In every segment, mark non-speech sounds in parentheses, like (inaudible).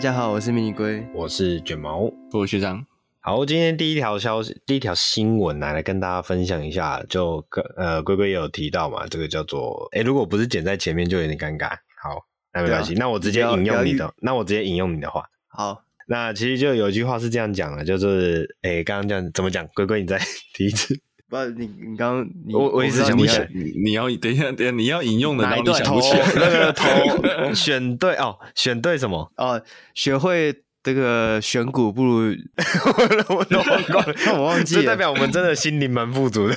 大家好，我是迷你龟，我是卷毛，我是学长。好，今天第一条消息，第一条新闻来来跟大家分享一下，就呃龟龟也有提到嘛，这个叫做哎、欸，如果不是剪在前面就有点尴尬。好，那没关系，啊、那我直接引用你的，那我直接引用你的话。好，那其实就有一句话是这样讲的，就是哎，刚刚这样怎么讲？龟龟，你再提 (laughs) 一次。不，你你刚刚我我一直想不起来，你你要等一下，等一下你要引用的，哪一段？头 (laughs) 那个头选对哦，选对什么？哦，学会。这个选股不如 (laughs) 我我都忘光了，我忘记了，这代表我们真的心灵蛮富足的。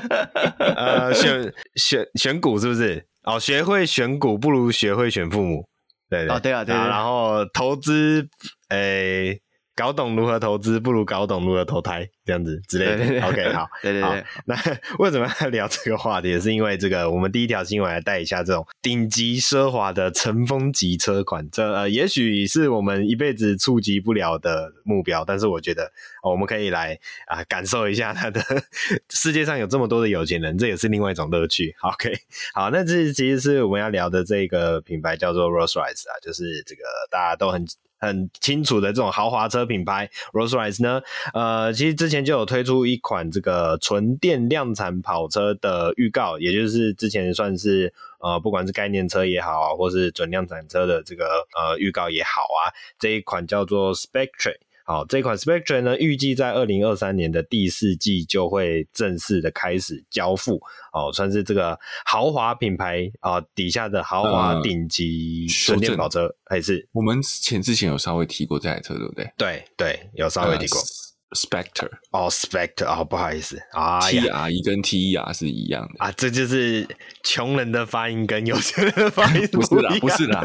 (laughs) 呃，选选选股是不是？哦，学会选股不如学会选父母。对对，哦对啊对啊。然后投资，诶、欸。搞懂如何投资，不如搞懂如何投胎，这样子之类的。OK，好，对 (laughs) 对对。那 (laughs) 为什么要聊这个话题？也是因为这个，我们第一条新闻来带一下这种顶级奢华的尘封级车款。这呃，也许是我们一辈子触及不了的目标，但是我觉得、哦、我们可以来啊、呃，感受一下它的 (laughs) 世界上有这么多的有钱人，这也是另外一种乐趣。OK，好，那这其实是我们要聊的这个品牌叫做 Rolls-Royce 啊，就是这个大家都很。很清楚的这种豪华车品牌 Rolls-Royce 呢，呃，其实之前就有推出一款这个纯电量产跑车的预告，也就是之前算是呃，不管是概念车也好啊，或是准量产车的这个呃预告也好啊，这一款叫做 Spectre。好，这款 Spectre 呢，预计在二零二三年的第四季就会正式的开始交付。哦，算是这个豪华品牌啊、呃、底下的豪华顶级纯电跑车，还是我们前之前有稍微提过这台车，对不对？对对，有稍微提过。Uh, Spectre 哦，Spectre 哦，不好意思啊，T R E 跟 T E R 是一样的。啊，这就是穷人的发音跟有钱人的发音不是啦，不是啦。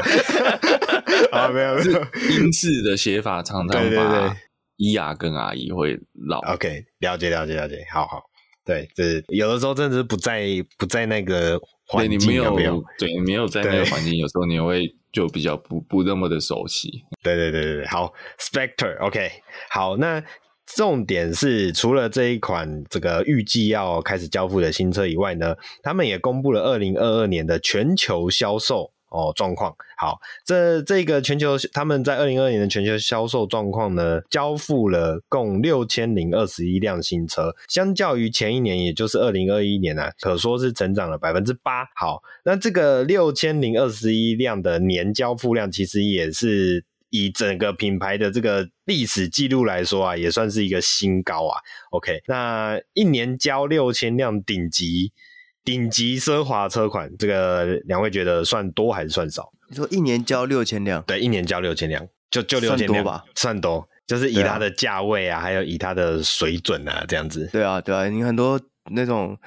(laughs) 啊，没有，是英式的写法常常把 E R 跟 R E 会绕。OK，了解了解了解，好好，对，就是有的时候真的是不在不在那个环境，对，你没有，有没有，对，你没有在那个环境，有时候你会就比较不不那么的熟悉。对对对对对，好，Spectre，OK，好，那重点是除了这一款这个预计要开始交付的新车以外呢，他们也公布了二零二二年的全球销售。哦，状况好，这这个全球他们在二零二二年的全球销售状况呢，交付了共六千零二十一辆新车，相较于前一年，也就是二零二一年呢、啊，可说是成长了百分之八。好，那这个六千零二十一辆的年交付量，其实也是以整个品牌的这个历史记录来说啊，也算是一个新高啊。OK，那一年交六千辆顶级。顶级奢华车款，这个两位觉得算多还是算少？你说一年交六千辆？对，一年交六千辆，就就六千辆吧，算多，就是以它的价位啊，啊还有以它的水准啊，这样子。对啊，对啊，你很多那种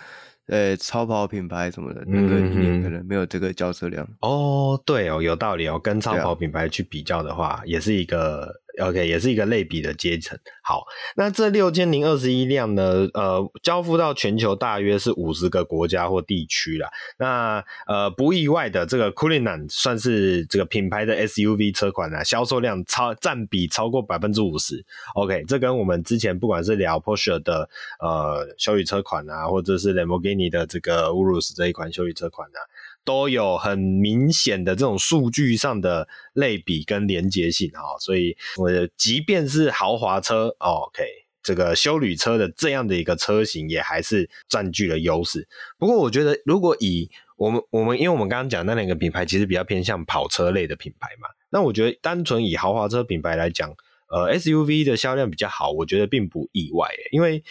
呃超跑品牌什么的，那个一年可能没有这个交车量。嗯、哦，对哦，有道理哦，跟超跑品牌去比较的话，啊、也是一个。OK，也是一个类比的阶层。好，那这六千零二十一辆呢？呃，交付到全球大约是五十个国家或地区啦。那呃，不意外的，这个 Cullinan 算是这个品牌的 SUV 车款啊，销售量超占比超过百分之五十。OK，这跟我们之前不管是聊 Porsche 的呃休旅车款啊，或者是 Lamborghini 的这个 Urus 这一款休旅车款啊。都有很明显的这种数据上的类比跟连接性啊，所以我即便是豪华车，OK，这个休旅车的这样的一个车型也还是占据了优势。不过我觉得，如果以我们我们，因为我们刚刚讲那两个品牌其实比较偏向跑车类的品牌嘛，那我觉得单纯以豪华车品牌来讲，呃，SUV 的销量比较好，我觉得并不意外，因为。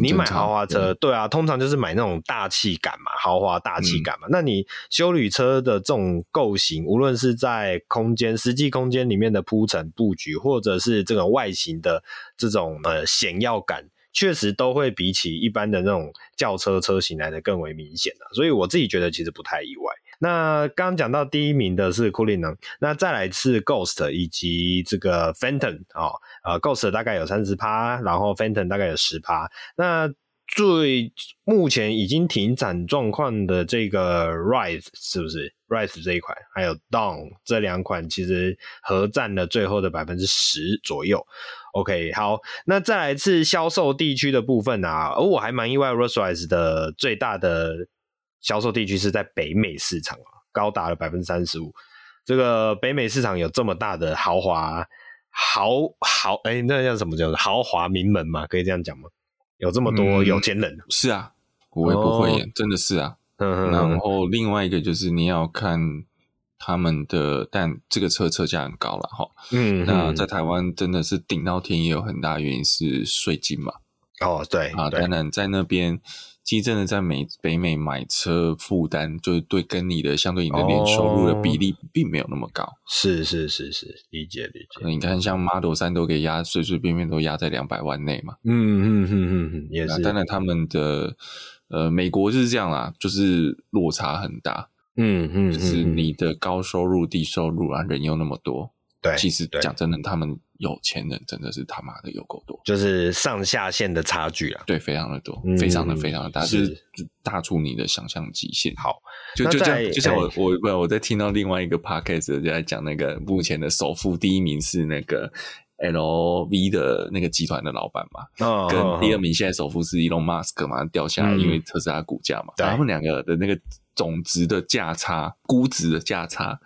你买豪华车，对啊，通常就是买那种大气感嘛，豪华大气感嘛。嗯、那你修旅车的这种构型，无论是在空间、实际空间里面的铺陈布局，或者是这种外形的这种呃显耀感，确实都会比起一般的那种轿车车型来的更为明显的。所以我自己觉得其实不太意外。那刚刚讲到第一名的是 Cullinan，那再来是 Ghost 以及这个 Phantom 啊、哦，呃，Ghost 大概有三十趴，然后 Phantom 大概有十趴。那最目前已经停产状况的这个 Rise 是不是 Rise 这一款，还有 Down 这两款其实合占了最后的百分之十左右。OK，好，那再来一次销售地区的部分啊，而我还蛮意外，Rolls-Royce 的最大的。销售地区是在北美市场啊，高达了百分之三十五。这个北美市场有这么大的豪华豪豪，哎、欸，那叫什么叫豪华名门嘛？可以这样讲吗？有这么多有钱人？嗯、是啊，我也不会演，哦、真的是啊。嗯、然后另外一个就是你要看他们的，但这个车车价很高了哈。嗯，那在台湾真的是顶到天，也有很大原因是税金嘛。哦，对啊，当然在那边。其实真的在美北美买车负担，就是对跟你的相对你的年收入的比例并没有那么高。哦、是是是是，理解理解。你看，像 Model 三都可以压，随随便便都压在两百万内嘛。嗯嗯嗯嗯嗯，也是。当然，他们的呃，美国就是这样啦，就是落差很大。嗯嗯，就是你的高收入、低收入啊，人又那么多。对，其实讲真的，他们。有钱人真的是他妈的有够多，就是上下限的差距啊，对，非常的多，嗯、非常的非常的大，是。就是大出你的想象极限。好，就就这样，就像我我我我在听到另外一个 podcast 就在讲那个目前的首富第一名是那个 LV 的那个集团的老板嘛，哦、跟第二名现在首富是 Elon Musk 嘛，掉下来，嗯、因为特斯拉股价嘛，对。他们两个的那个总值的价差、估值的价差，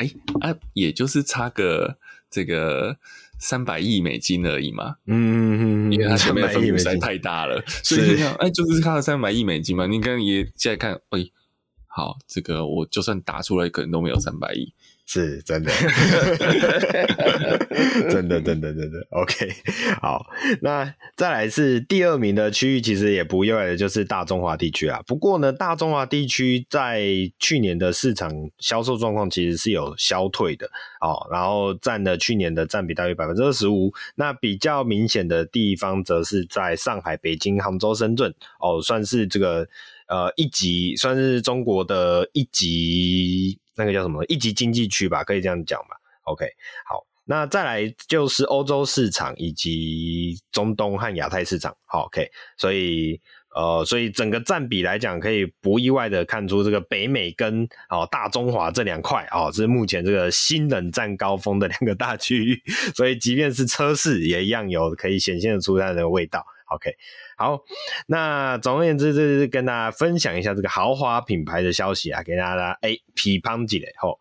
哎啊，也就是差个。这个三百亿美金而已嘛，嗯，因为它前面的分母实在太大了，所以你看，哎，就是差了三百亿美金嘛。你刚刚也现在看，哎，好，这个我就算打出来，可能都没有三百亿。是真的，(laughs) 真的，真的，真的。OK，好，那再来是第二名的区域，其实也不意外的，就是大中华地区啊。不过呢，大中华地区在去年的市场销售状况其实是有消退的哦，然后占了去年的占比大约百分之二十五。那比较明显的地方，则是在上海、北京、杭州、深圳哦，算是这个呃一级，算是中国的一级。那个叫什么一级经济区吧，可以这样讲吧。OK，好，那再来就是欧洲市场以及中东和亚太市场。好，OK，所以呃，所以整个占比来讲，可以不意外的看出这个北美跟哦大中华这两块哦，是目前这个新冷战高峰的两个大区域。(laughs) 所以即便是车市也一样有可以显现得出它的味道。OK。好，那总而言之，这是跟大家分享一下这个豪华品牌的消息啊，给大家哎批判几嘞吼。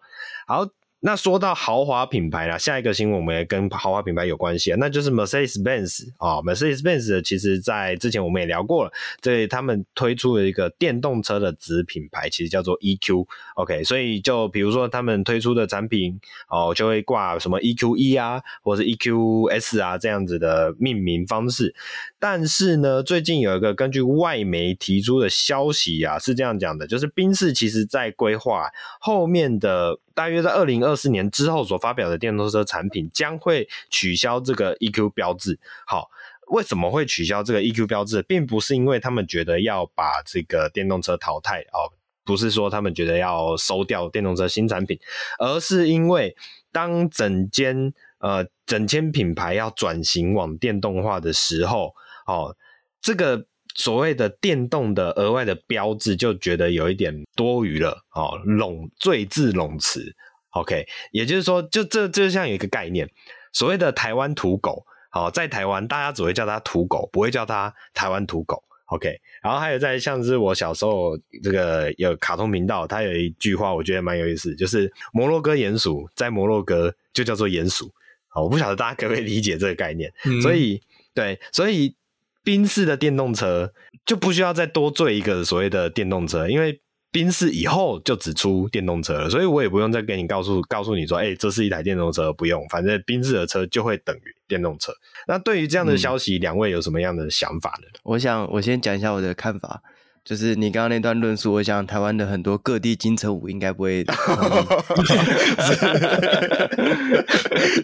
好，那说到豪华品牌啦，下一个新闻我们也跟豪华品牌有关系啊，那就是 Mercedes-Benz、哦，Mercedes-Benz 其实在之前我们也聊过了，这他们推出了一个电动车的子品牌，其实叫做 EQ，OK，、所以就比如说他们推出的产品哦，就会挂什么 EQE 啊，或者是 EQS 啊这样子的命名方式。但是呢，最近有一个根据外媒提出的消息啊，是这样讲的，就是宾士其实在规划后面的大约在二零二四年之后所发表的电动车产品将会取消这个 EQ 标志。好，为什么会取消这个 EQ 标志？并不是因为他们觉得要把这个电动车淘汰哦，不是说他们觉得要收掉电动车新产品，而是因为当整间呃整间品牌要转型往电动化的时候。哦，这个所谓的电动的额外的标志，就觉得有一点多余了。哦，冗赘字冗词，OK，也就是说，就这就像有一个概念，所谓的台湾土狗，好，在台湾大家只会叫它土狗，不会叫它台湾土狗，OK。然后还有在像是我小时候这个有卡通频道，它有一句话我觉得蛮有意思，就是摩洛哥鼹鼠在摩洛哥就叫做鼹鼠。好，我不晓得大家可不可以理解这个概念，嗯、所以对，所以。宾士的电动车就不需要再多做一个所谓的电动车，因为宾士以后就只出电动车了，所以我也不用再给你告诉告诉你说，哎、欸，这是一台电动车，不用，反正宾士的车就会等于电动车。那对于这样的消息，两、嗯、位有什么样的想法呢？我想我先讲一下我的看法，就是你刚刚那段论述，我想台湾的很多各地金城武应该不会 (laughs)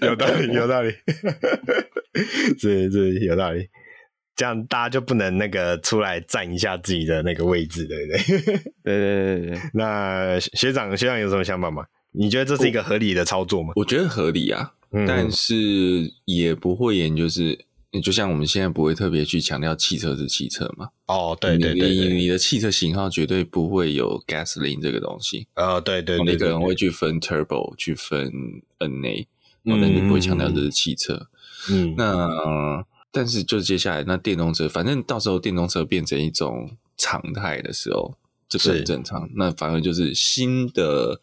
有道理，有道理，(laughs) 是是有道理。这样大家就不能那个出来站一下自己的那个位置，对不对？(laughs) 对对对对。那学长学长有什么想法吗？你觉得这是一个合理的操作吗？我，我觉得合理啊，嗯、但是也不会演，就是就像我们现在不会特别去强调汽车是汽车嘛。哦，对对对，你你的汽车型号绝对不会有 gasoline 这个东西。呃、哦，对对对，你可能会去分 turbo，去分 NA，但你不会强调这是汽车。嗯，那。但是，就接下来那电动车，反正到时候电动车变成一种常态的时候，这个很正常。那反而就是新的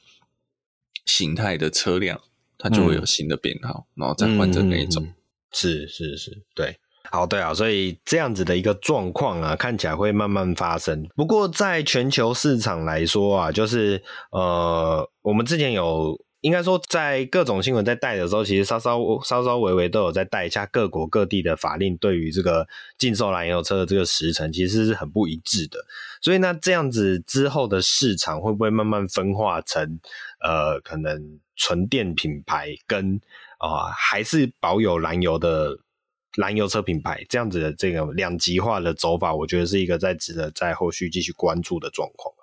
形态的车辆，它就会有新的编号，嗯、然后再换成那一种。是是是，对。好，对啊，所以这样子的一个状况啊，看起来会慢慢发生。不过，在全球市场来说啊，就是呃，我们之前有应该说，在各种新闻在带的时候，其实稍稍稍稍微微都有在带一下各国各地的法令对于这个禁售燃油车的这个时程，其实是很不一致的。所以，那这样子之后的市场会不会慢慢分化成呃，可能纯电品牌跟啊、还是保有燃油的？燃油车品牌这样子的这个两极化的走法，我觉得是一个在值得在后续继续关注的状况。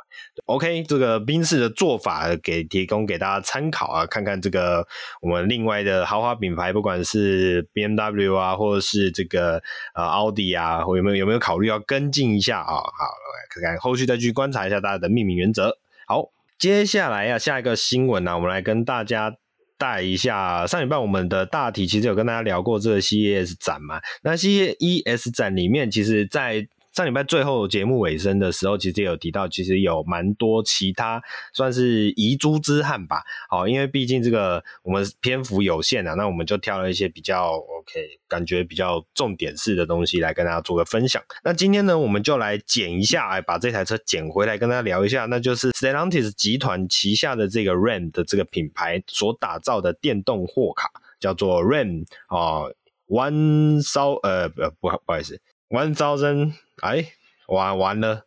OK，这个宾士的做法给提供给大家参考啊，看看这个我们另外的豪华品牌，不管是 BMW 啊，或者是这个呃奥迪啊，或有没有有没有考虑要跟进一下啊？好，来看看后续再去观察一下大家的命名原则。好，接下来啊，下一个新闻呢、啊，我们来跟大家。带一下上礼拜我们的大体，其实有跟大家聊过这个 CES 展嘛？那 CES 展里面，其实，在上礼拜最后节目尾声的时候，其实也有提到，其实有蛮多其他算是遗珠之憾吧。好，因为毕竟这个我们篇幅有限啊，那我们就挑了一些比较 OK，感觉比较重点式的东西来跟大家做个分享。那今天呢，我们就来捡一下，哎，把这台车捡回来跟大家聊一下，那就是 Stellantis 集团旗下的这个 Ram 的这个品牌所打造的电动货卡，叫做 Ram 啊，One Thousand 呃不不好意思，One Thousand。哎，完完了，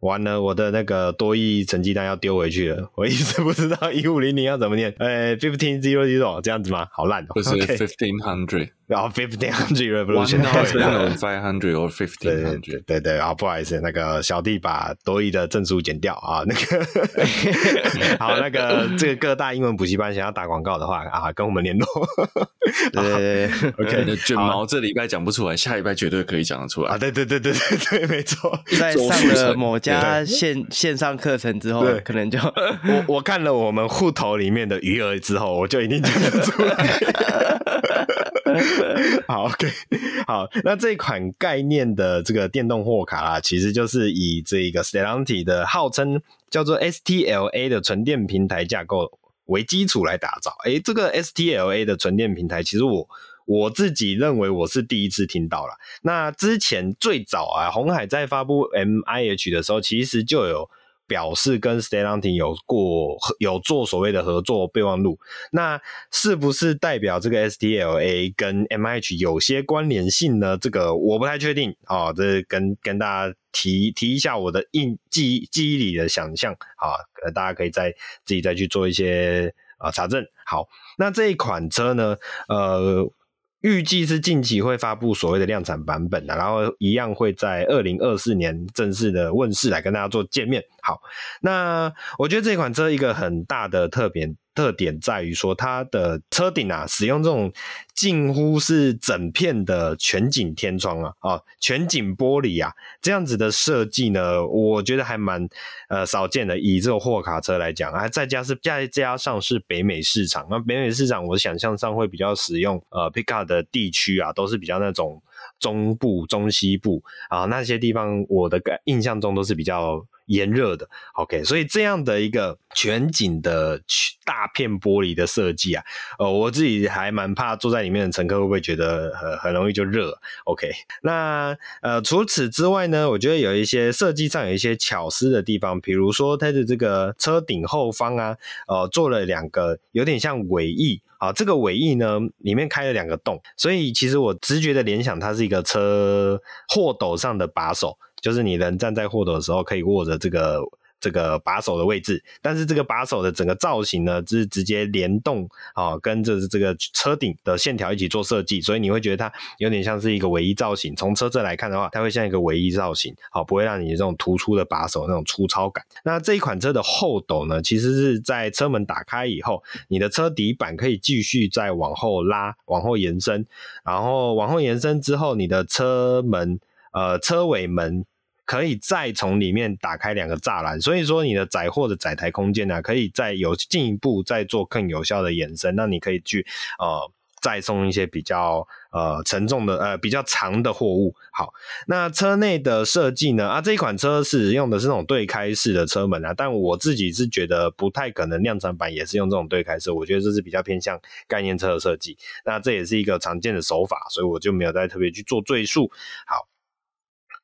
完了！我的那个多益成绩单要丢回去了，(laughs) 我一直不知道一五零零要怎么念。哎，fifteen zero zero 这样子吗？好烂哦！不是 fifteen hundred。然后 fifteen hundred revolution，one thousand five hundred or fifteen hundred，对对啊，不好意思，那个小弟把多益的证书剪掉啊，(laughs) 那个 (laughs) 好，那个这个各大英文补习班想要打广告的话啊，跟我们联络。对，(laughs) OK，卷毛这礼拜讲不出来，下礼拜绝对可以讲得出来啊！对对对对对对，没错，在上了某家线线上课程之后，可能就我我看了我们户头里面的余额之后，我就一定讲得出来。(laughs) 好，OK，(laughs) 好，那这款概念的这个电动货卡啊，其实就是以这个 Stellantis 的号称叫做 STLA 的纯电平台架构为基础来打造。诶，这个 STLA 的纯电平台，其实我我自己认为我是第一次听到了。那之前最早啊，鸿海在发布 MIH 的时候，其实就有。表示跟 Stellantis 有过有做所谓的合作备忘录，那是不是代表这个 STLA 跟 MIH 有些关联性呢？这个我不太确定啊，这跟跟大家提提一下我的印记记忆里的想象啊，大家可以再自己再去做一些啊查证。好，那这一款车呢，呃。预计是近期会发布所谓的量产版本的，然后一样会在二零二四年正式的问世来跟大家做见面。好，那我觉得这款车一个很大的特点。特点在于说，它的车顶啊，使用这种近乎是整片的全景天窗啊，啊，全景玻璃啊，这样子的设计呢，我觉得还蛮呃少见的。以这种货卡车来讲，还再加是再加上是北美市场，那北美市场我想象上会比较使用呃 pickup 的地区啊，都是比较那种中部、中西部啊那些地方，我的感印象中都是比较。炎热的，OK，所以这样的一个全景的大片玻璃的设计啊，呃，我自己还蛮怕坐在里面的乘客会不会觉得很很容易就热，OK，(laughs) 那呃除此之外呢，我觉得有一些设计上有一些巧思的地方，比如说它的这个车顶后方啊，呃，做了两个有点像尾翼。啊，这个尾翼呢里面开了两个洞，所以其实我直觉的联想，它是一个车货斗上的把手。就是你人站在货斗的时候，可以握着这个这个把手的位置，但是这个把手的整个造型呢，是直接联动啊，跟着这个车顶的线条一起做设计，所以你会觉得它有点像是一个尾翼造型。从车侧来看的话，它会像一个尾翼造型，好，不会让你这种突出的把手那种粗糙感。那这一款车的后斗呢，其实是在车门打开以后，你的车底板可以继续再往后拉，往后延伸，然后往后延伸之后，你的车门呃车尾门。可以再从里面打开两个栅栏，所以说你的载货的载台空间呢、可以再有进一步再做更有效的延伸。那你可以去呃载送一些比较呃沉重的呃比较长的货物。好，那车内的设计呢？啊，这一款车使用的是那种对开式的车门啊，但我自己是觉得不太可能量产版也是用这种对开式，我觉得这是比较偏向概念车的设计。那这也是一个常见的手法，所以我就没有再特别去做赘述。好。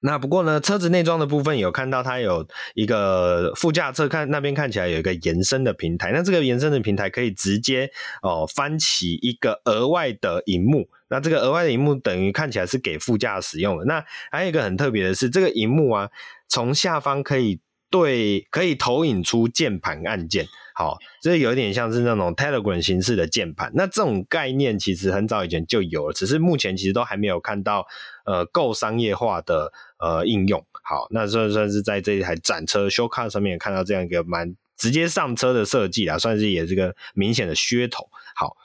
那不过呢，车子内装的部分有看到它有一个副驾侧看那边看起来有一个延伸的平台，那这个延伸的平台可以直接哦翻起一个额外的荧幕，那这个额外的荧幕等于看起来是给副驾使用的。那还有一个很特别的是，这个荧幕啊，从下方可以对可以投影出键盘按键。好，这有点像是那种 Telegram 形式的键盘。那这种概念其实很早以前就有了，只是目前其实都还没有看到呃够商业化的呃应用。好，那算算是在这一台展车 Show Car 上面看到这样一个蛮直接上车的设计啦，算是也是个明显的噱头。好，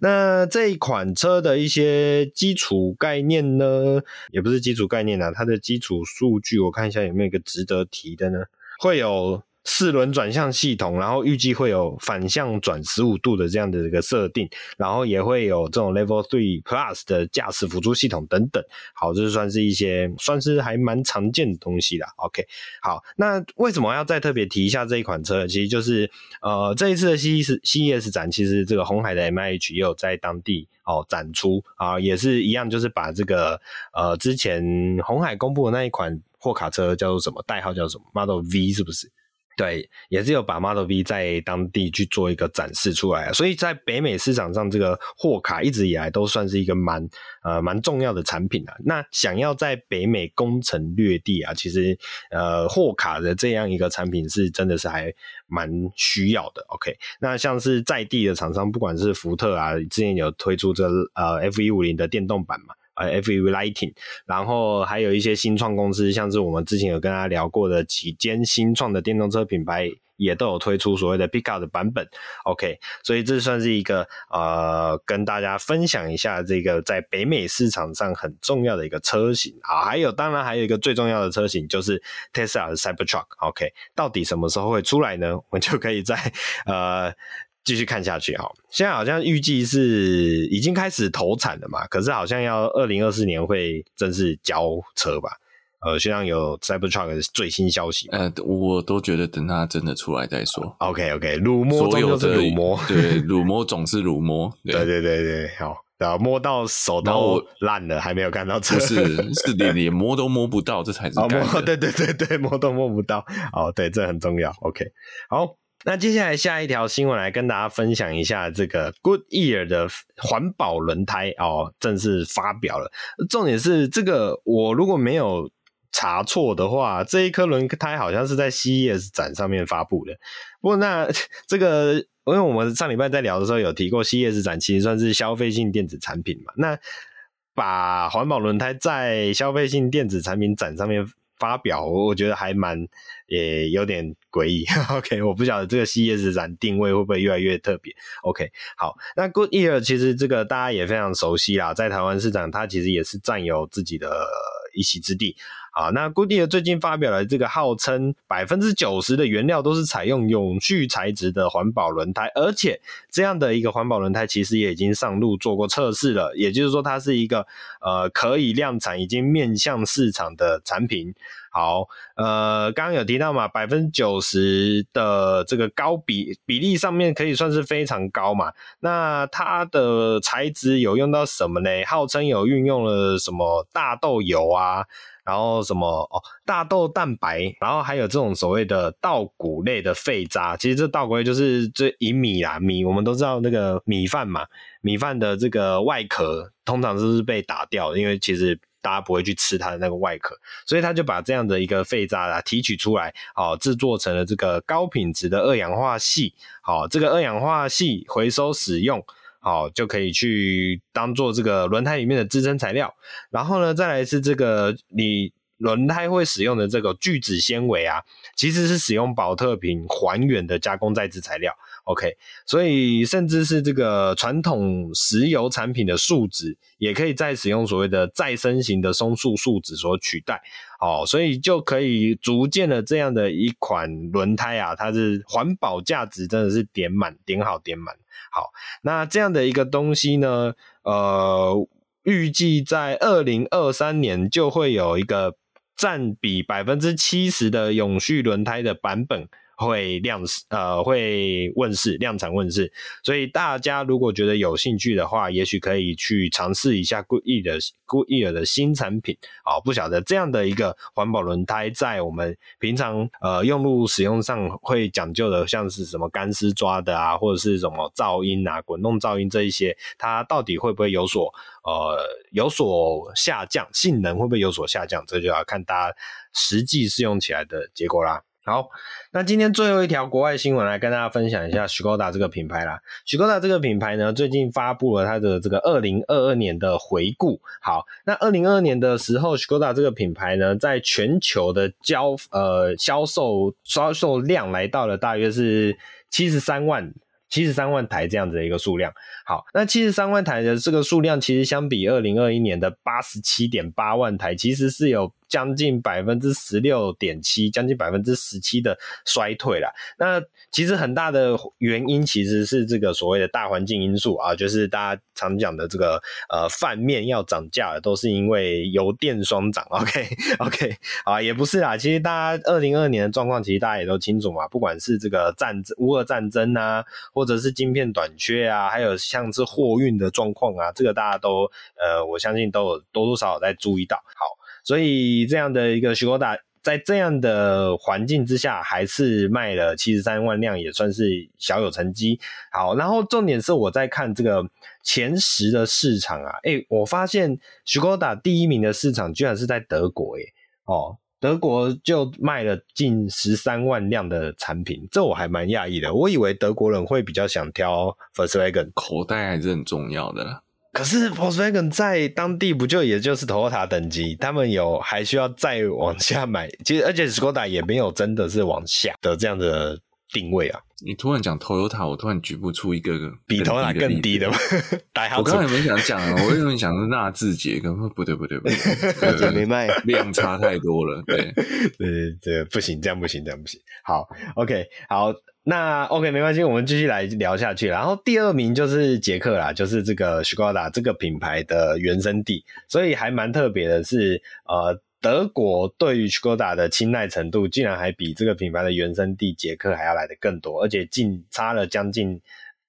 那这一款车的一些基础概念呢，也不是基础概念啊，它的基础数据我看一下有没有一个值得提的呢？会有。四轮转向系统，然后预计会有反向转十五度的这样的一个设定，然后也会有这种 Level Three Plus 的驾驶辅助系统等等。好，这算是一些算是还蛮常见的东西啦。OK，好，那为什么要再特别提一下这一款车？其实就是呃，这一次的 CES CES 展，其实这个红海的 MIH 也有在当地哦展出啊，也是一样，就是把这个呃之前红海公布的那一款货卡车叫做什么代号叫什么 Model V 是不是？对，也是有把 Model V 在当地去做一个展示出来，所以在北美市场上，这个货卡一直以来都算是一个蛮呃蛮重要的产品啊。那想要在北美攻城略地啊，其实呃货卡的这样一个产品是真的是还蛮需要的。OK，那像是在地的厂商，不管是福特啊，之前有推出这呃 F150 的电动版嘛。呃，FEV Lighting，然后还有一些新创公司，像是我们之前有跟大家聊过的几间新创的电动车品牌，也都有推出所谓的 Pickup 的版本。OK，所以这算是一个呃，跟大家分享一下这个在北美市场上很重要的一个车型。啊，还有当然还有一个最重要的车型就是 Tesla 的 Cybertruck。OK，到底什么时候会出来呢？我们就可以在呃。继续看下去哈，现在好像预计是已经开始投产了嘛，可是好像要二零二四年会正式交车吧？呃，现在有 Cybertruck 的最新消息，呃，我都觉得等它真的出来再说。OK OK，乳摸终究是乳摸，对，乳摸总是乳摸，对 (laughs) 对对对，好，然后摸到手都烂了，还没有看到车，不是是连连摸都摸不到，这才是摸，对对对对，摸都摸不到，哦，对，这很重要。OK，好。那接下来下一条新闻来跟大家分享一下，这个 Goodyear 的环保轮胎哦，正式发表了。重点是这个，我如果没有查错的话，这一颗轮胎好像是在 CES 展上面发布的。不过那 (laughs) 这个，因为我们上礼拜在聊的时候有提过，CES 展其实算是消费性电子产品嘛。那把环保轮胎在消费性电子产品展上面发表，我觉得还蛮。也有点诡异，(laughs) OK，我不晓得这个 CES 展定位会不会越来越特别，OK，好，那 Goodyear 其实这个大家也非常熟悉啦，在台湾市场它其实也是占有自己的一席之地。啊，那 goody 最近发表了这个号称百分之九十的原料都是采用永续材质的环保轮胎，而且这样的一个环保轮胎其实也已经上路做过测试了，也就是说它是一个呃可以量产、已经面向市场的产品。好，呃，刚刚有提到嘛，百分之九十的这个高比比例上面可以算是非常高嘛。那它的材质有用到什么呢？号称有运用了什么大豆油啊？然后什么哦，大豆蛋白，然后还有这种所谓的稻谷类的废渣。其实这稻谷类就是这以米啊米，我们都知道那个米饭嘛，米饭的这个外壳通常都是被打掉，因为其实大家不会去吃它的那个外壳，所以他就把这样的一个废渣啊提取出来，哦，制作成了这个高品质的二氧化矽。好，这个二氧化矽回收使用。好，就可以去当做这个轮胎里面的支撑材料。然后呢，再来是这个你轮胎会使用的这个聚酯纤维啊，其实是使用宝特瓶还原的加工再制材料。OK，所以甚至是这个传统石油产品的树脂，也可以再使用所谓的再生型的松树树脂所取代。哦，所以就可以逐渐的这样的一款轮胎啊，它是环保价值真的是点满点好点满。好，那这样的一个东西呢，呃，预计在二零二三年就会有一个占比百分之七十的永续轮胎的版本。会量呃会问世量产问世，所以大家如果觉得有兴趣的话，也许可以去尝试一下 Goodyear Goodyear 的新产品啊、不晓得这样的一个环保轮胎，在我们平常呃用路使用上会讲究的，像是什么干湿抓的啊，或者是什么噪音啊、滚动噪音这一些，它到底会不会有所呃有所下降？性能会不会有所下降？这就要看大家实际试用起来的结果啦。好，那今天最后一条国外新闻来跟大家分享一下 Skoda 这个品牌啦。Skoda 这个品牌呢，最近发布了它的这个二零二二年的回顾。好，那二零二二年的时候，Skoda 这个品牌呢，在全球的交呃销售销售量来到了大约是七十三万七十三万台这样子的一个数量。好，那七十三万台的这个数量，其实相比二零二一年的八十七点八万台，其实是有。将近百分之十六点七，将近百分之十七的衰退了。那其实很大的原因其实是这个所谓的大环境因素啊，就是大家常讲的这个呃饭面要涨价了，都是因为油电双涨。(laughs) OK OK 啊，也不是啦。其实大家二零二二年的状况，其实大家也都清楚嘛。不管是这个战争乌俄战争啊，或者是晶片短缺啊，还有像是货运的状况啊，这个大家都呃，我相信都有多多少少在注意到。好。所以这样的一个 Skoda 在这样的环境之下，还是卖了七十三万辆，也算是小有成绩。好，然后重点是我在看这个前十的市场啊，诶、我发现 Skoda 第一名的市场居然是在德国，诶，哦，德国就卖了近十三万辆的产品，这我还蛮讶异的。我以为德国人会比较想挑 Volkswagen，口袋还是很重要的。可是 Volkswagen 在当地不就也就是 Toyota 等级，他们有还需要再往下买，其实而且 Skoda 也没有真的是往下的这样的定位啊。你突然讲 Toyota，我突然举不出一个比 Toyota 更低的吗？(laughs) 我刚才有没有想讲啊？我原本想是纳智捷，可不对不对不对，对没卖，量差太多了。对对对，不行，这样不行，这样不行。好，OK，好。那 OK 没关系，我们继续来聊下去。然后第二名就是捷克啦，就是这个 Skoda 这个品牌的原生地，所以还蛮特别的是，呃，德国对于 Skoda 的青睐程度，竟然还比这个品牌的原生地捷克还要来得更多，而且近差了将近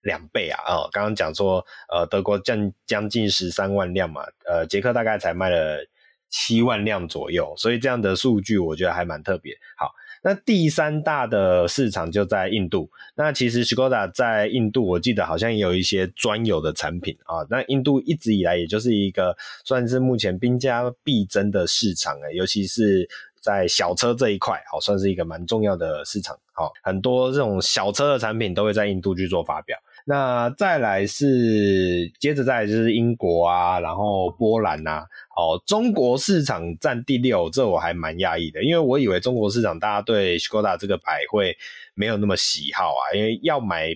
两倍啊！哦，刚刚讲说，呃，德国将将近十三万辆嘛，呃，捷克大概才卖了七万辆左右，所以这样的数据我觉得还蛮特别。好。那第三大的市场就在印度。那其实 Skoda 在印度，我记得好像也有一些专有的产品啊。那印度一直以来也就是一个算是目前兵家必争的市场诶，尤其是在小车这一块，好算是一个蛮重要的市场。好，很多这种小车的产品都会在印度去做发表。那再来是，接着再来就是英国啊，然后波兰呐，哦，中国市场占第六，这我还蛮讶异的，因为我以为中国市场大家对 Skoda 这个牌会没有那么喜好啊，因为要买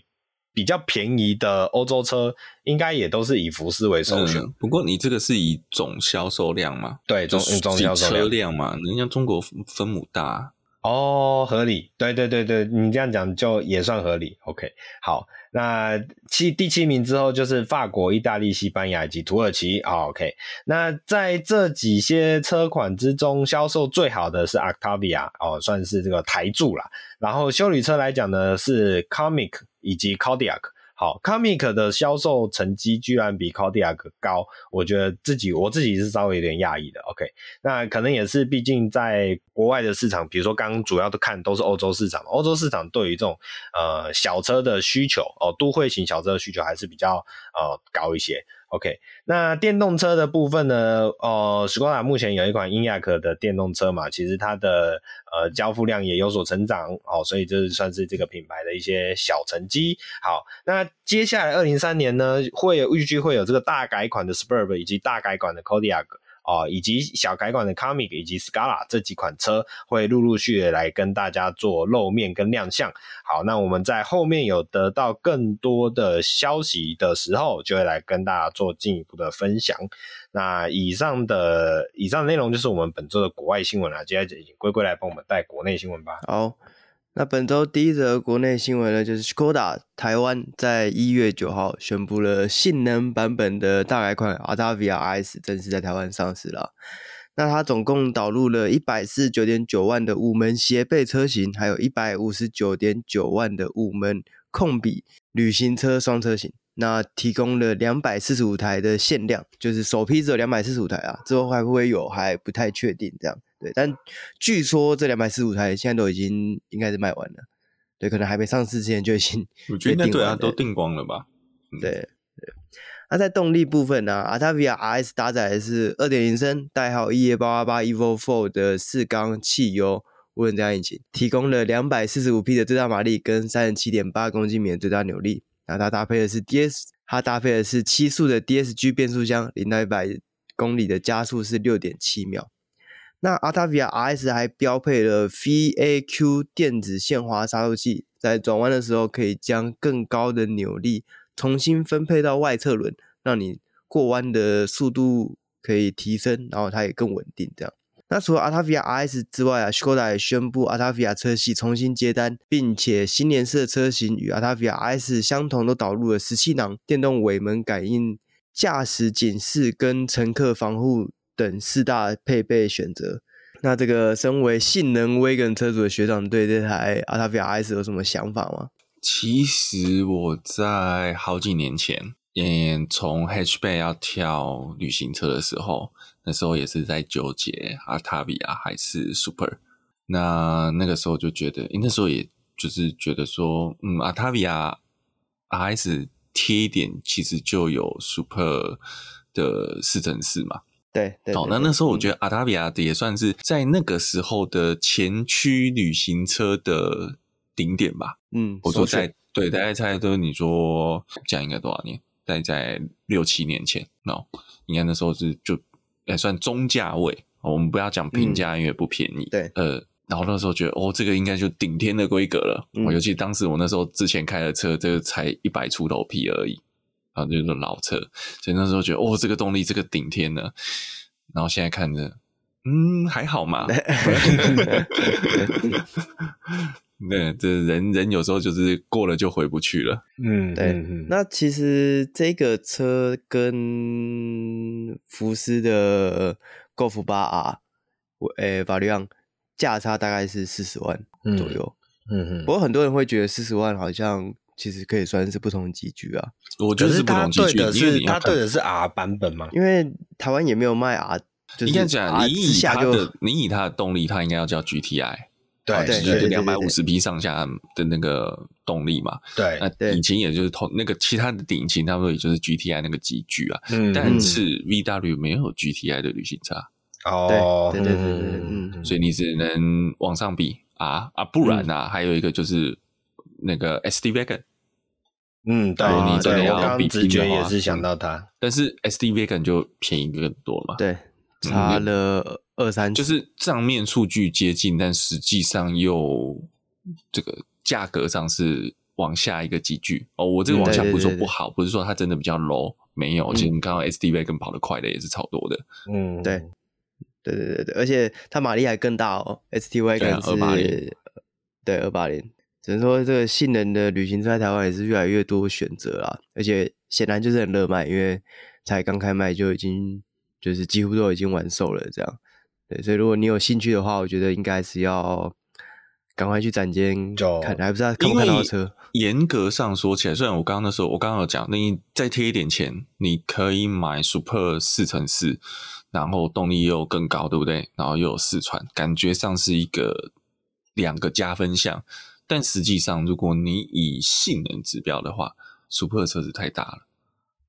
比较便宜的欧洲车，应该也都是以福斯为首选。嗯。不过你这个是以总销售量嘛？对，总总销售车辆嘛，人家中国分母大。哦，合理，对对对对，你这样讲就也算合理。OK，好，那七第七名之后就是法国、意大利、西班牙以及土耳其。哦，OK，那在这几些车款之中，销售最好的是 Octavia，哦，算是这个台柱啦。然后修理车来讲呢，是 Comic 以及 Cordiac。好，Comic 的销售成绩居然比 Kodiaq 高，我觉得自己我自己是稍微有点讶异的。OK，那可能也是毕竟在国外的市场，比如说刚刚主要的看都是欧洲市场，欧洲市场对于这种呃小车的需求哦，都会型小车的需求还是比较呃高一些。OK，那电动车的部分呢？哦斯柯达目前有一款 Enyaq 的电动车嘛，其实它的呃交付量也有所成长哦，所以这是算是这个品牌的一些小成绩。好，那接下来二零三年呢，会有预计会有这个大改款的 Superb 以及大改款的 Kodiaq。哦，以及小改款的 Comic 以及 Scala 这几款车会陆陆续续来跟大家做露面跟亮相。好，那我们在后面有得到更多的消息的时候，就会来跟大家做进一步的分享。那以上的以上内容就是我们本周的国外新闻了，接下来就请龟龟来帮我们带国内新闻吧。好。那本周第一则国内新闻呢，就是 Skoda 台湾在一月九号宣布了性能版本的大改款 Octavia RS 正式在台湾上市了。那它总共导入了一百四十九点九万的五门斜背车型，还有一百五十九点九万的五门控比旅行车双车型。那提供了两百四十五台的限量，就是首批只有两百四十五台啊，之后还会不会有还不太确定这样。对，但据说这两百四十五台现在都已经应该是卖完了，对，可能还没上市之前就已经 (laughs) 我觉得对啊，都订光了吧？嗯、对对。那在动力部分呢，Octavia RS 搭载的是二点零升代号 EA 八八八 Evo Four 的四缸汽油涡轮增压引擎，提供了两百四十五匹的最大马力跟三十七点八公斤米的最大扭力。然后它搭配的是 DS，它搭配的是七速的 DSG 变速箱，零到一百公里的加速是六点七秒。那 Octavia RS 还标配了 VAQ 电子限滑刹车器，在转弯的时候可以将更高的扭力重新分配到外侧轮，让你过弯的速度可以提升，然后它也更稳定。这样，那除了 Octavia RS 之外啊，Skoda 也宣布 Octavia 车系重新接单，并且新年式的车型与 Octavia RS 相同，都导入了十气囊、电动尾门感应、驾驶警示跟乘客防护。等四大配备选择，那这个身为性能 Wagon 车主的学长，对这台 Octavia RS 有什么想法吗？其实我在好几年前，嗯，从 Hatchback 要跳旅行车的时候，那时候也是在纠结 Octavia 还是 Super。那那个时候就觉得，那时候也就是觉得说，嗯，Octavia RS 贴一点，其实就有 Super 的四乘四嘛。对，对，好，那那时候我觉得 Octavia 的也算是在那个时候的前驱旅行车的顶点吧。嗯，我说在对，大概猜都你说这样应该多少年？大概在六七年前，喏，应该那时候是就也算中价位。我们不要讲平价，因为不便宜。对，呃，然后那时候觉得哦，这个应该就顶天的规格了。我尤其当时我那时候之前开的车，这个才一百出头匹而已。啊，就是老车，所以那时候觉得，哦，这个动力这个顶天的，然后现在看着，嗯，还好嘛。(laughs) 对，这人人有时候就是过了就回不去了。嗯，对。那其实这个车跟福斯的 Golf 8R，诶，法律上价差大概是四十万左右。嗯嗯。不过很多人会觉得四十万好像。其实可以算是不同级距啊，我觉得是不同级距，因为它对的是 R 版本嘛，因为台湾也没有卖 R，应该讲你以它的你以它的动力，它应该要叫 GTI，对，就是两百五十匹上下的那个动力嘛，对，那引擎也就是同那个其他的引擎，差不多也就是 GTI 那个级距啊，嗯，但是 VW 没有 GTI 的旅行车，哦，对对对对对，嗯，所以你只能往上比啊啊，不然啊，还有一个就是那个 SD Wagon。嗯，对，你真的要比直觉也是想到它，但是 SD Wagon 就便宜更多了嘛？对，差了二三，就是账面数据接近，但实际上又这个价格上是往下一个级距哦。我这个往下不是说不好，不是说它真的比较 low，没有。其实你刚刚 SD Wagon 跑得快的也是超多的。嗯，对，对对对对，而且它马力还更大哦，SD Wagon 是二八零，对，二八零。只能说这个性能的旅行车在台湾也是越来越多选择啦，而且显然就是很热卖，因为才刚开卖就已经就是几乎都已经完售了这样。对，所以如果你有兴趣的话，我觉得应该是要赶快去展间看，还不知道看不看到车。严格上说起来，虽然我刚刚的时候我刚刚有讲，那你再贴一点钱，你可以买 Super 四乘四，然后动力又更高，对不对？然后又有四传，感觉上是一个两个加分项。但实际上，如果你以性能指标的话，Super 的车子太大了。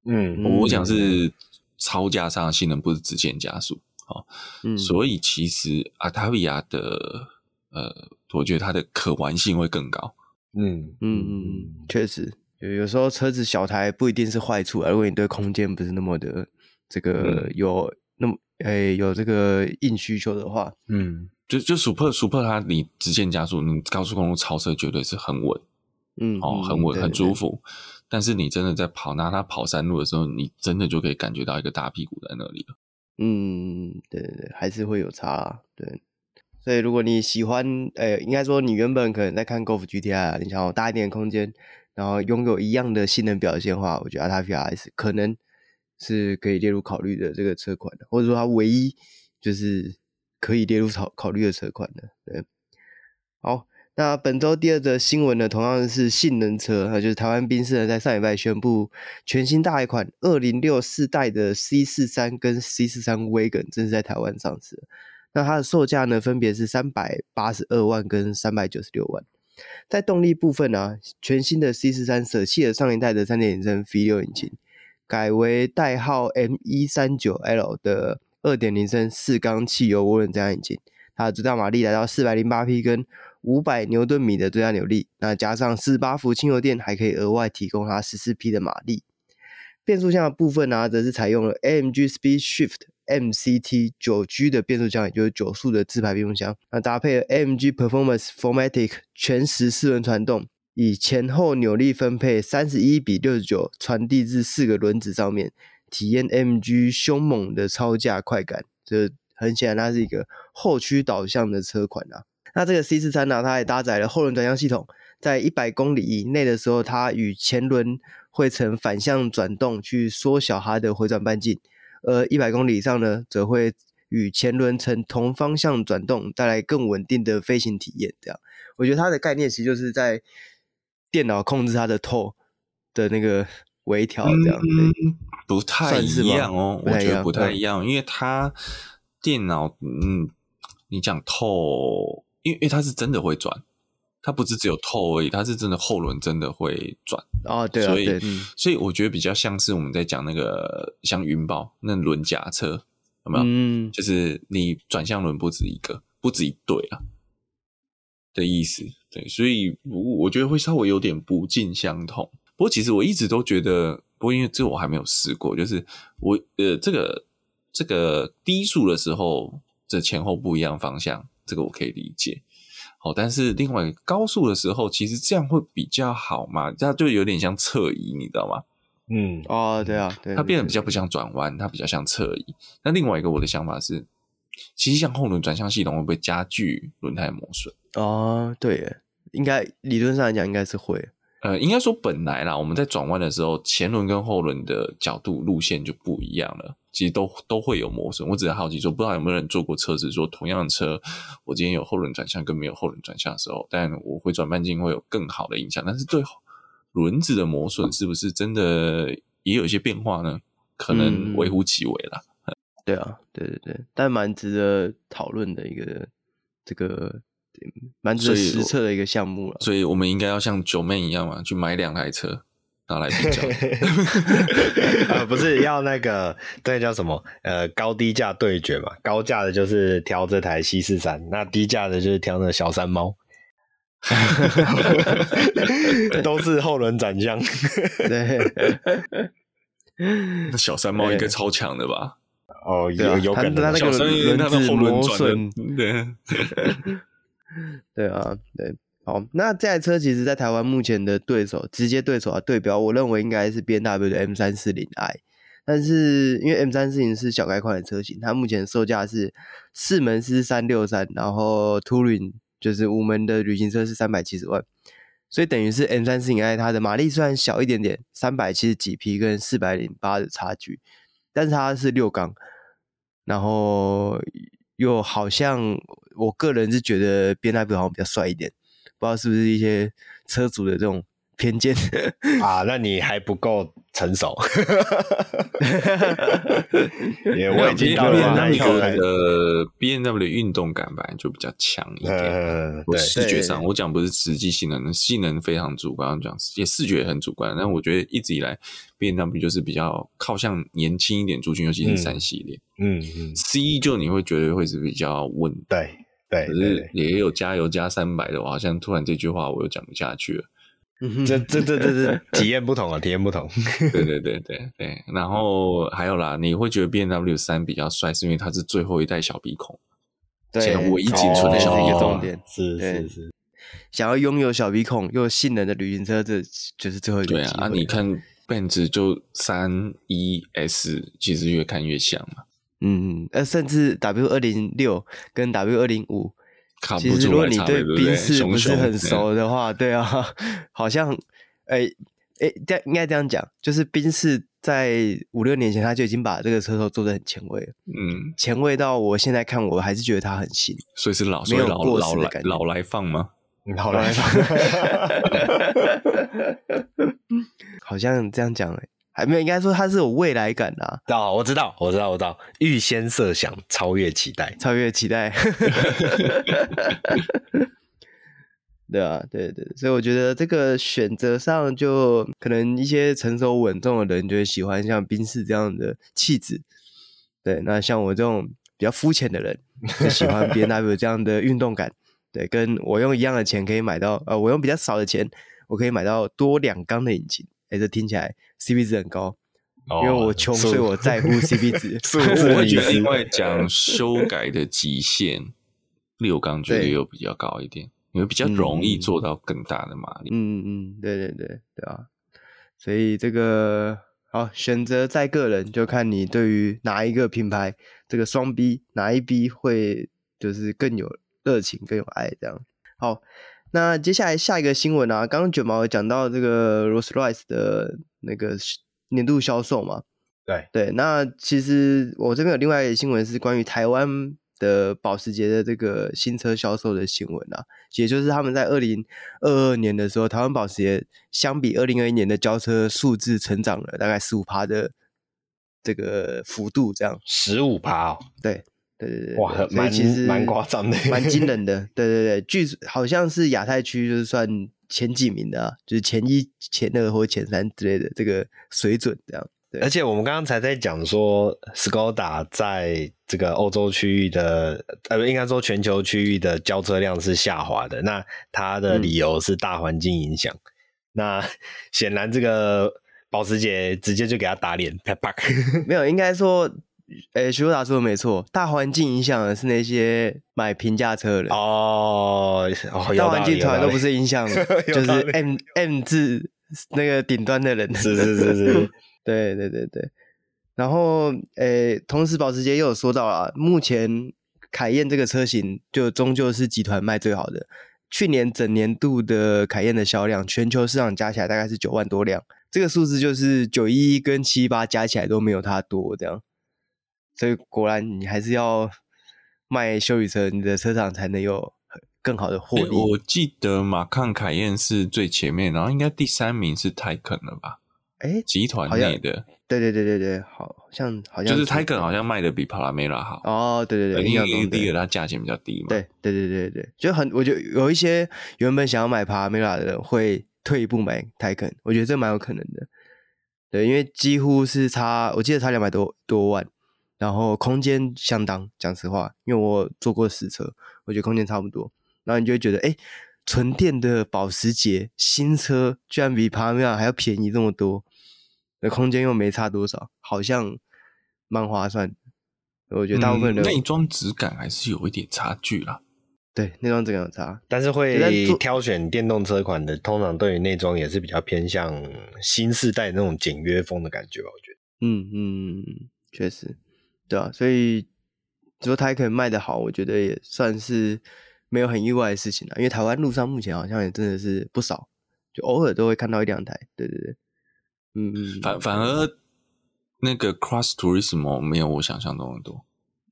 嗯，我讲是超加上的性能，不是直线加速。好，嗯，所以其实 Octavia 的呃，我觉得它的可玩性会更高。嗯嗯嗯，确实，有有时候车子小台不一定是坏处，如果你对空间不是那么的这个有那么诶有这个硬需求的话，嗯，就就 Super Super 它你直线加速，你高速公路超车绝对是很稳，嗯，哦，很稳，很舒服。但是你真的在跑拿它跑山路的时候，你真的就可以感觉到一个大屁股在那里了。嗯，对对对，还是会有差啊，对。所以如果你喜欢，呃，应该说你原本可能在看 Golf GTI 啊，你想要大一点的空间，然后拥有一样的性能表现的话，我觉得 Altafia RS 可能是可以列入考虑的这个车款的，或者说它唯一就是可以列入考考虑的车款的。对，好，那本周第二则新闻呢，同样是性能车，那就是台湾宾士呢在上礼拜宣布全新大一款二零六四代的 C 四三跟 C 四三 Wagon 正式在台湾上市。那它的售价呢，分别是三百八十二万跟三百九十六万。在动力部分呢、啊，全新的 C 四三舍弃了上一代的三点零升 V 六引擎，改为代号 M 一三九 L 的二点零升四缸汽油涡轮增压引擎。它的最大马力来到四百零八匹，跟五百牛顿米的最大扭力。那加上四十八伏轻油电，还可以额外提供它十四匹的马力。变速箱的部分呢、则是采用了 AMG Speed Shift。MCT 九 G 的变速箱，也就是九速的自排变速箱，那搭配了 AMG Performance f o r m a t i c 全时四轮传动，以前后扭力分配三十一比六十九传递至四个轮子上面，体验 MG 凶猛的超驾快感。这很显然，它是一个后驱导向的车款啊。那这个 C 四三呢，它还搭载了后轮转向系统，在一百公里以内的时候，它与前轮会呈反向转动，去缩小它的回转半径。呃，一百公里以上呢，则会与前轮呈同方向转动，带来更稳定的飞行体验。这样，我觉得它的概念其实就是在电脑控制它的头的那个微调，这样。嗯，不太一样哦，我觉得不太一样，因为它电脑，嗯，你讲透，因为因为它是真的会转。它不是只有透而已，它是真的后轮真的会转哦，对啊，所以所以我觉得比较像是我们在讲那个像云豹那轮夹车，有没有？嗯，就是你转向轮不止一个，不止一对啊的意思。对，所以我我觉得会稍微有点不尽相同。不过其实我一直都觉得，不过因为这我还没有试过，就是我呃这个这个低速的时候，这前后不一样方向，这个我可以理解。好，但是另外高速的时候，其实这样会比较好嘛？这样就有点像侧移，你知道吗？嗯，哦，对啊，对，它变得比较不像转弯，它比较像侧移。那另外一个我的想法是，其实像后轮转向系统会不会加剧轮胎磨损？哦，对耶，应该理论上来讲应该是会。呃，应该说本来啦，我们在转弯的时候，前轮跟后轮的角度路线就不一样了。其实都都会有磨损。我只是好奇说，不知道有没有人坐过车子，说同样的车，我今天有后轮转向跟没有后轮转向的时候，但我回转半径会有更好的影响。但是对轮子的磨损是不是真的也有一些变化呢？可能微乎其微啦。嗯、对啊，对对对，但蛮值得讨论的一个这个。蛮值得实测的一个项目了，所以我们应该要像九妹一样嘛，去买两台车拿来比较。(laughs) 呃，不是要那个，对，叫什么？呃，高低价对决嘛。高价的就是挑这台 C 四三，那低价的就是挑那小山猫，(laughs) 都是后轮转向。对，(laughs) 那小山猫应该超强的吧？哦，有有可能。小山因为它的后轮转对。(laughs) 对啊，对，好，那这台车其实，在台湾目前的对手，直接对手啊，对标，我认为应该是 BMW 的 M 三四零 i，但是因为 M 三四零是小改款的车型，它目前售价是四门是三六三，然后 Touring 就是五门的旅行车是三百七十万，所以等于是 M 三四零 i 它的马力虽然小一点点，三百七十几匹跟四百零八的差距，但是它是六缸，然后又好像。我个人是觉得 BMW 好像比较帅一点，不知道是不是一些车主的这种偏见啊？那你还不够成熟，(laughs) 也我已经到了那一个的 B N W 的运动感本来就比较强一点。呃、对，视觉上我讲不是实际性能，性能非常主观，讲也视觉也很主观。但我觉得一直以来 B N W 就是比较靠向年轻一点族群，尤其是三系列。嗯嗯，嗯，C 就你会觉得会是比较稳。对。对，可是也有加油加三百的，我好像突然这句话我又讲不下去了。(laughs) 这这这这是 (laughs) 体验不同啊，体验不同。(laughs) 对对对对对，然后还有啦，你会觉得 BMW 三比较帅，是因为它是最后一代小鼻孔，对，唯一仅存的小鼻孔。重点是是是，想要拥有小鼻孔又性能的旅行车，这就是最后一个。对啊，啊你看 Benz 就三一 S，其实越看越像嘛。嗯嗯，呃，甚至 W 二零六跟 W 二零五。其实，如果你对宾士不是很熟的话，对啊，(laughs) 好像，哎哎，这应该这样讲，就是宾士在五六年前他就已经把这个车头做的很前卫了，嗯，前卫到我现在看我还是觉得它很新，所以是老，没有过时的感，老来放吗？老来放，(laughs) 好像这样讲哎。还没有，应该说它是有未来感的啊！哦，我知道，我知道，我知道，预先设想，超越期待，超越期待。(laughs) 对啊，对对，所以我觉得这个选择上，就可能一些成熟稳重的人就会喜欢像宾士这样的气质。对，那像我这种比较肤浅的人，就喜欢 BMW 这样的运动感。对，跟我用一样的钱可以买到，呃，我用比较少的钱，我可以买到多两缸的引擎。哎，这听起来 CP 值很高，因为我穷，(laughs) 所以我在乎 CP (laughs) 值。我会觉得，因为讲修改的极限，六缸绝对又比较高一点，因为比较容易做到更大的马力。嗯嗯，对对对对啊！所以这个好选择在个人，就看你对于哪一个品牌，这个双 B 哪一 B 会就是更有热情、更有爱这样。好。那接下来下一个新闻啊，刚刚卷毛有讲到这个 Rolls-Royce 的那个年度销售嘛？对对，那其实我这边有另外一个新闻是关于台湾的保时捷的这个新车销售的新闻啊，也就是他们在二零二二年的时候，台湾保时捷相比二零二一年的交车数字成长了大概十五趴的这个幅度，这样十五趴哦，对。对对对，哇，蛮其实蛮夸张的，蛮惊人的。(laughs) 对对对，据好像是亚太区就是算前几名的啊，就是前一、前二或前三之类的这个水准这样。对，而且我们刚刚才在讲说，Skoda 在这个欧洲区域的，呃，应该说全球区域的交车量是下滑的。那它的理由是大环境影响。嗯、那显然这个保时捷直接就给他打脸，啪啪。没有，应该说。诶，徐达说的没错，大环境影响的是那些买平价车的人哦。哦，大环境从来都不是影响，(laughs) 就是 M M 字那个顶端的人。是是是是，(laughs) 对对对对。然后，诶，同时保时捷又有说到啊，目前凯宴这个车型就终究是集团卖最好的。去年整年度的凯宴的销量，全球市场加起来大概是九万多辆，这个数字就是九一一跟七一八加起来都没有它多这样。所以果然，你还是要卖修理车，你的车厂才能有更好的获利。我记得马抗凯宴是最前面，然后应该第三名是 Taycan 了吧？哎，集团内的。对对对对对，好像好像就是 Taycan 好像卖的比 Panamera 好。哦，对对对，因为第一个它价钱比较低嘛。对对对对对，就很，我觉得有一些原本想要买 Panamera 的人会退一步买 Taycan，我觉得这蛮有可能的。对，因为几乎是差，我记得差两百多多万。然后空间相当，讲实话，因为我坐过实车，我觉得空间差不多。然后你就会觉得，哎，纯电的保时捷新车居然比帕拉梅拉还要便宜这么多，那空间又没差多少，好像蛮划算。我觉得大部分的、嗯、内装质感还是有一点差距啦。对，内装质感有差，但是会挑选电动车款的，通常对于内装也是比较偏向新世代那种简约风的感觉吧。我觉得，嗯嗯，确实。对啊，所以说它可以卖得好，我觉得也算是没有很意外的事情了。因为台湾路上目前好像也真的是不少，就偶尔都会看到一两台。对对对，嗯嗯。反反而那个 Cross Turismo 没有我想象中的多。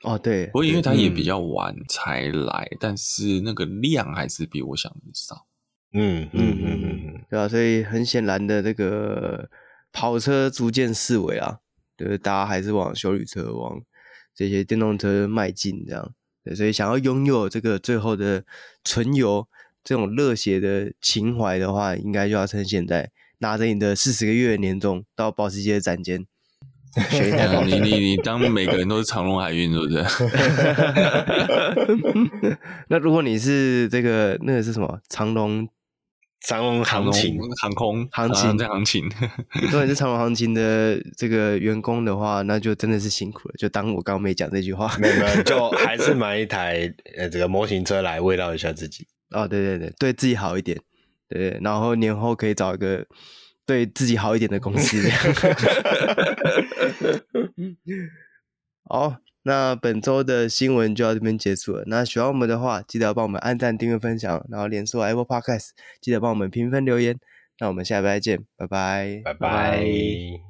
哦，对，不过因为它也比较晚才来，嗯、但是那个量还是比我想的少。嗯嗯嗯嗯，对啊，所以很显然的，这个跑车逐渐式微啊，就是大家还是往修旅车往。这些电动车迈进，这样对，所以想要拥有这个最后的纯油这种热血的情怀的话，应该就要趁现在，拿着你的四十个月的年终到保时捷的展间。(laughs) 你你你当每个人都是长隆海运，是不是？(laughs) 那如果你是这个那个是什么长荣长龙航勤航空行情在行情。如果你是长荣 (laughs) 航勤的这个员工的话，那就真的是辛苦了。就当我刚刚没讲这句话，没有没有，就还是买一台呃这个模型车来慰劳一下自己。(laughs) 哦，对对对，对自己好一点，对，然后年后可以找一个对自己好一点的公司。(laughs) 好。那本周的新闻就到这边结束了。那喜欢我们的话，记得帮我们按赞、订阅、分享，然后连锁 Apple Podcast 记得帮我们评分留言。那我们下礼拜见，拜拜，拜拜。